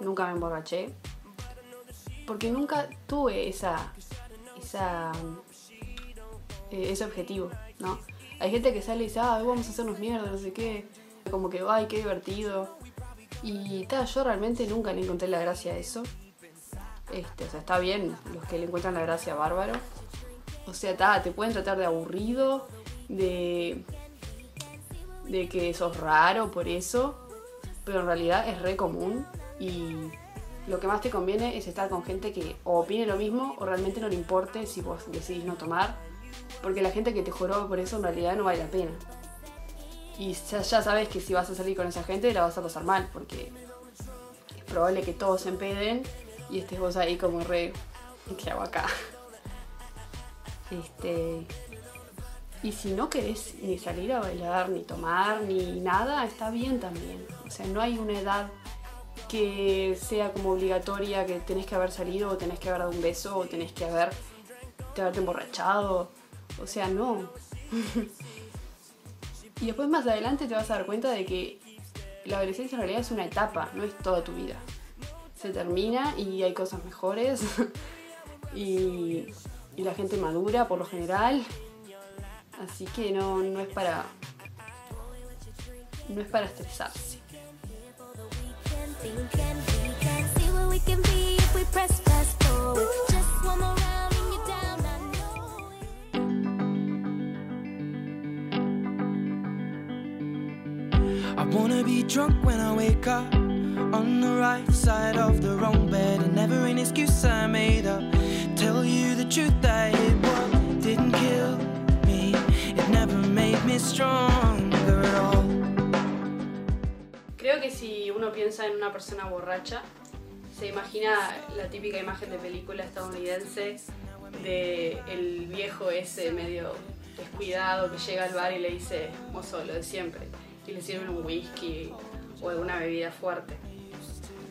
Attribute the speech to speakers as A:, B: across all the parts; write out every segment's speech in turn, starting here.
A: Nunca me emborraché. Porque nunca tuve esa. esa. ese objetivo, ¿no? Hay gente que sale y dice, ah, hoy vamos a hacernos mierda, no sé qué. Como que, ay, qué divertido. Y tal, yo realmente nunca le encontré la gracia a eso. Este, o sea, está bien los que le encuentran la gracia bárbaro. O sea, te pueden tratar de aburrido, de. de que sos raro por eso. Pero en realidad es re común y lo que más te conviene es estar con gente que o opine lo mismo o realmente no le importe si vos decidís no tomar. Porque la gente que te joroba por eso en realidad no vale la pena. Y ya, ya sabes que si vas a salir con esa gente la vas a pasar mal porque es probable que todos se empeden y estés vos ahí como re... ¿Qué hago acá? Este... Y si no querés ni salir a bailar, ni tomar, ni nada, está bien también. O sea, no hay una edad que sea como obligatoria que tenés que haber salido o tenés que haber dado un beso o tenés que haber te haberte emborrachado. O sea, no. y después más adelante te vas a dar cuenta de que la adolescencia en realidad es una etapa, no es toda tu vida se termina y hay cosas mejores y, la gente madura por lo general. Así que no, no es para. No es para estresarse
B: on the right side of the wrong bed, and never an excuse I made up. Tell you the truth, that it what didn't kill me. It never made me stronger at all.
A: Creo que si uno piensa en una persona borracha, se imagina la típica imagen de película estadounidense de el viejo ese medio descuidado que llega al bar y le dice, mozo, lo de siempre, y le sirven un whisky o alguna bebida fuerte.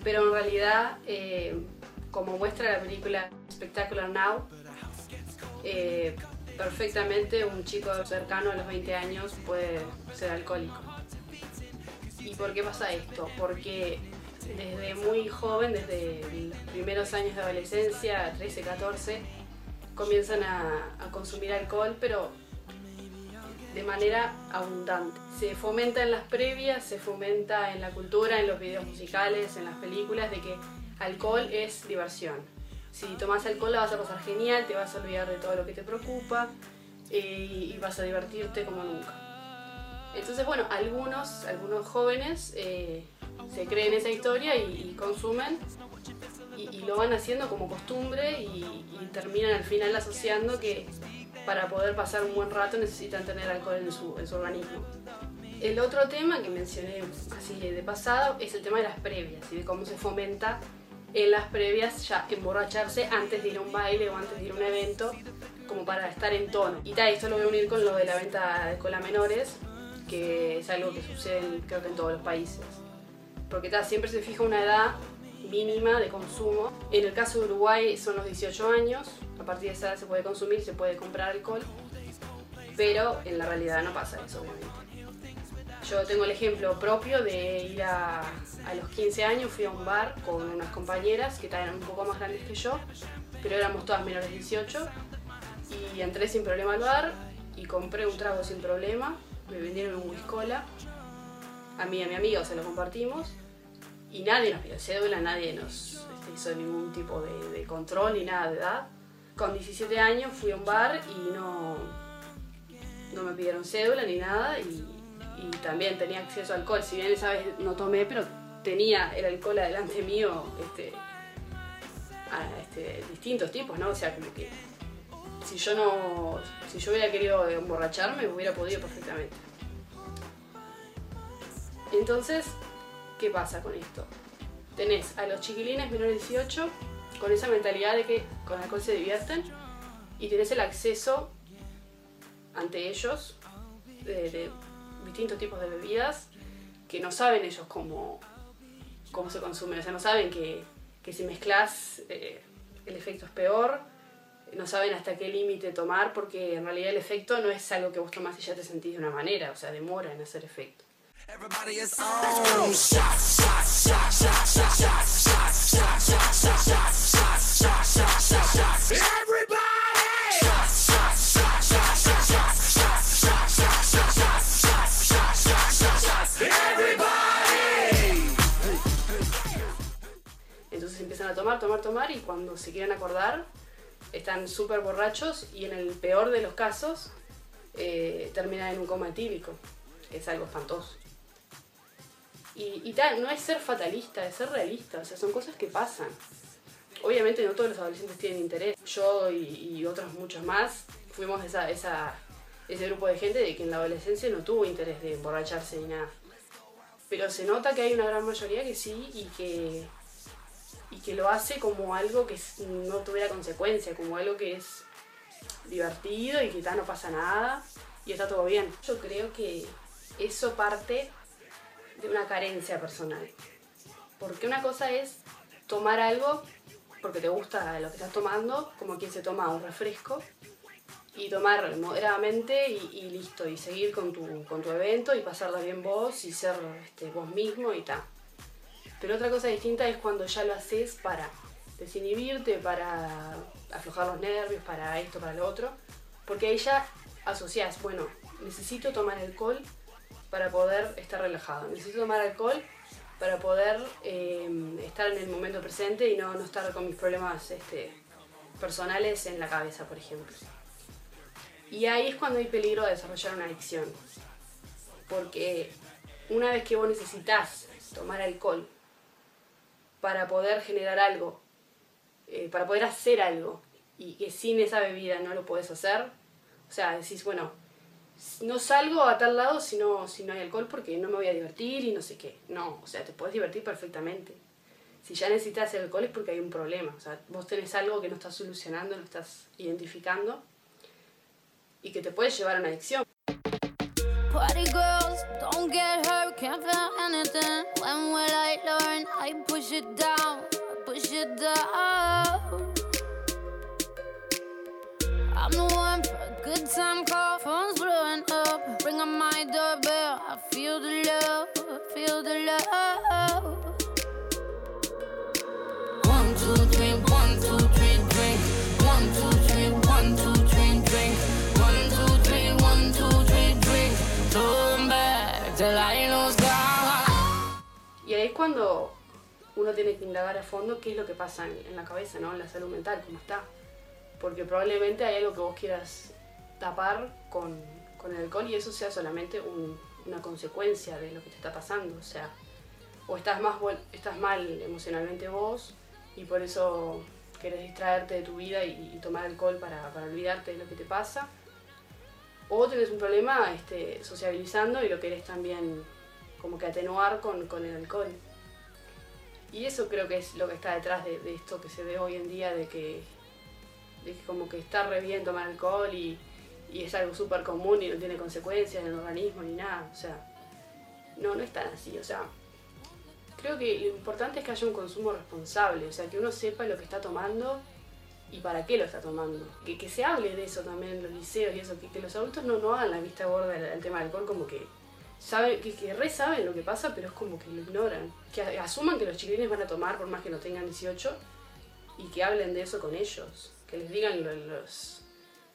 A: Pero en realidad, eh, como muestra la película Spectacular Now, eh, perfectamente un chico cercano a los 20 años puede ser alcohólico. ¿Y por qué pasa esto? Porque desde muy joven, desde los primeros años de adolescencia, 13, 14, comienzan a, a consumir alcohol, pero de manera abundante. Se fomenta en las previas, se fomenta en la cultura, en los videos musicales, en las películas, de que alcohol es diversión. Si tomas alcohol la vas a pasar genial, te vas a olvidar de todo lo que te preocupa eh, y vas a divertirte como nunca. Entonces, bueno, algunos, algunos jóvenes eh, se creen esa historia y, consumen y, lo van haciendo como costumbre y terminan al final asociando que para poder pasar un buen rato necesitan tener alcohol en su, organismo. El otro tema que mencioné así de pasado es el tema de las previas y de cómo se fomenta en las previas ya emborracharse antes de ir a un baile o antes de ir a un evento como para estar en tono. Y tal, esto lo voy a unir con lo de la venta de alcohol menores, que es algo que sucede creo que en todos los países. Porque tal, siempre se fija una edad mínima de consumo. En el caso de Uruguay son los 18 años, a partir de esa edad se puede consumir, se puede comprar alcohol, pero en la realidad no pasa eso, obviamente. Yo tengo el ejemplo propio de ir a, a los 15 años, fui a un bar con unas compañeras que eran un poco más grandes que yo, pero éramos todas menores de 18, y entré sin problema al bar y compré un trago sin problema, me vendieron un whiskola, a mí a mi amiga se lo compartimos, y nadie nos pidió cédula, nadie nos este, hizo ningún tipo de, control ni nada de edad. Con 17 años fui a un bar y no, no me pidieron cédula ni nada y, también tenía acceso a alcohol. Si bien esa vez no tomé, pero tenía el alcohol adelante mío este, a, este, distintos tipos, ¿no? O sea, que si yo no, si yo hubiera querido emborracharme, hubiera podido perfectamente. Entonces, ¿qué pasa con esto? Tenés a los chiquilines menores de 18 con esa mentalidad de que con alcohol se divierten y tenés el acceso ante ellos de, de distintos tipos de bebidas que no saben ellos cómo, cómo se consumen, o sea, no saben que, que si mezclas eh, el efecto es peor, no saben hasta qué límite tomar porque en realidad el efecto no es algo que vos tomás y ya te sentís de una manera, o sea, demora en hacer efecto. Entonces empiezan a tomar, tomar, tomar y cuando se quieren acordar están súper borrachos y en el peor de los casos eh, terminan en un coma etílico, es algo espantoso. Y, y tal, no es ser fatalista, es ser realista, o sea, son cosas que pasan. Obviamente no todos los adolescentes tienen interés. Yo y, y otros muchos más fuimos esa, esa, ese grupo de gente de que en la adolescencia no tuvo interés de emborracharse ni nada. Pero se nota que hay una gran mayoría que sí y que, y que lo hace como algo que no tuviera consecuencia, como algo que es divertido y tal no pasa nada y está todo bien. Yo creo que eso parte de una carencia personal. Porque una cosa es tomar algo porque te gusta lo que estás tomando, como quien se toma un refresco, y tomar moderadamente y, listo, y seguir con tu, con tu evento y pasarla bien vos y ser este, vos mismo y tal. Pero otra cosa distinta es cuando ya lo haces para desinhibirte, para aflojar los nervios, para esto, para lo otro, porque ahí ya asociás, bueno, necesito tomar alcohol para poder estar relajado, necesito tomar alcohol para poder eh, estar en el momento presente y no, no estar con mis problemas este, personales en la cabeza, por ejemplo. Y ahí es cuando hay peligro de desarrollar una adicción. Porque una vez que vos necesitas tomar alcohol para poder generar algo, eh, para poder hacer algo, y que sin esa bebida no lo podés hacer, o sea, decís, bueno, no salgo a tal lado si no, si no hay alcohol porque no me voy a divertir y no sé qué. No, o sea, te puedes divertir perfectamente. Si ya necesitas el alcohol es porque hay un problema. O sea, vos tenés algo que no estás solucionando, no estás identificando y que te puede llevar a una adicción.
C: Party girls, don't get hurt, can't anything. When will I learn? I push it down, push it down. Good time call, phone's blowing up. Ring on my doorbell, I feel the love, feel the love. One, two, three, one, two, three, drink. One, two, three, one, two, three, drink. One, two, three, one, two, three, drink. Turn back till I lose God.
A: Y ahí es cuando uno tiene que indagar a fondo qué es lo que pasa en, en la cabeza, ¿no? En la salud mental, cómo está. Porque probablemente hay algo que vos quieras tapar con, con el alcohol y eso sea solamente un- una consecuencia de lo que te está pasando. O sea, o estás, más, estás mal emocionalmente vos y por eso querés distraerte de tu vida y, tomar alcohol para, para olvidarte de lo que te pasa. O tenés un problema este, sociabilizando y lo querés también como que atenuar con, con el alcohol. Y eso creo que es lo que está detrás de, de esto que se ve hoy en día, de que, de que como que está re bien tomar alcohol y, y es algo súper común y no tiene consecuencias en el organismo ni nada. O sea, no, no es tan así. O sea, creo que lo importante es que haya un consumo responsable, o sea, que uno sepa lo que está tomando y para qué lo está tomando. Que, que se hable de eso también en los liceos y eso, que, los adultos no, no hagan la vista gorda al, tema del alcohol como que saben, que, que re saben lo que pasa, pero es como que lo ignoran. Que asuman que los chiquilines van a tomar por más que no tengan 18 y que hablen de eso con ellos. Que les digan lo- los,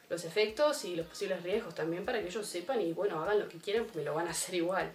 A: los efectos y los posibles riesgos también para que ellos sepan y bueno, hagan lo que quieran me lo van a hacer igual.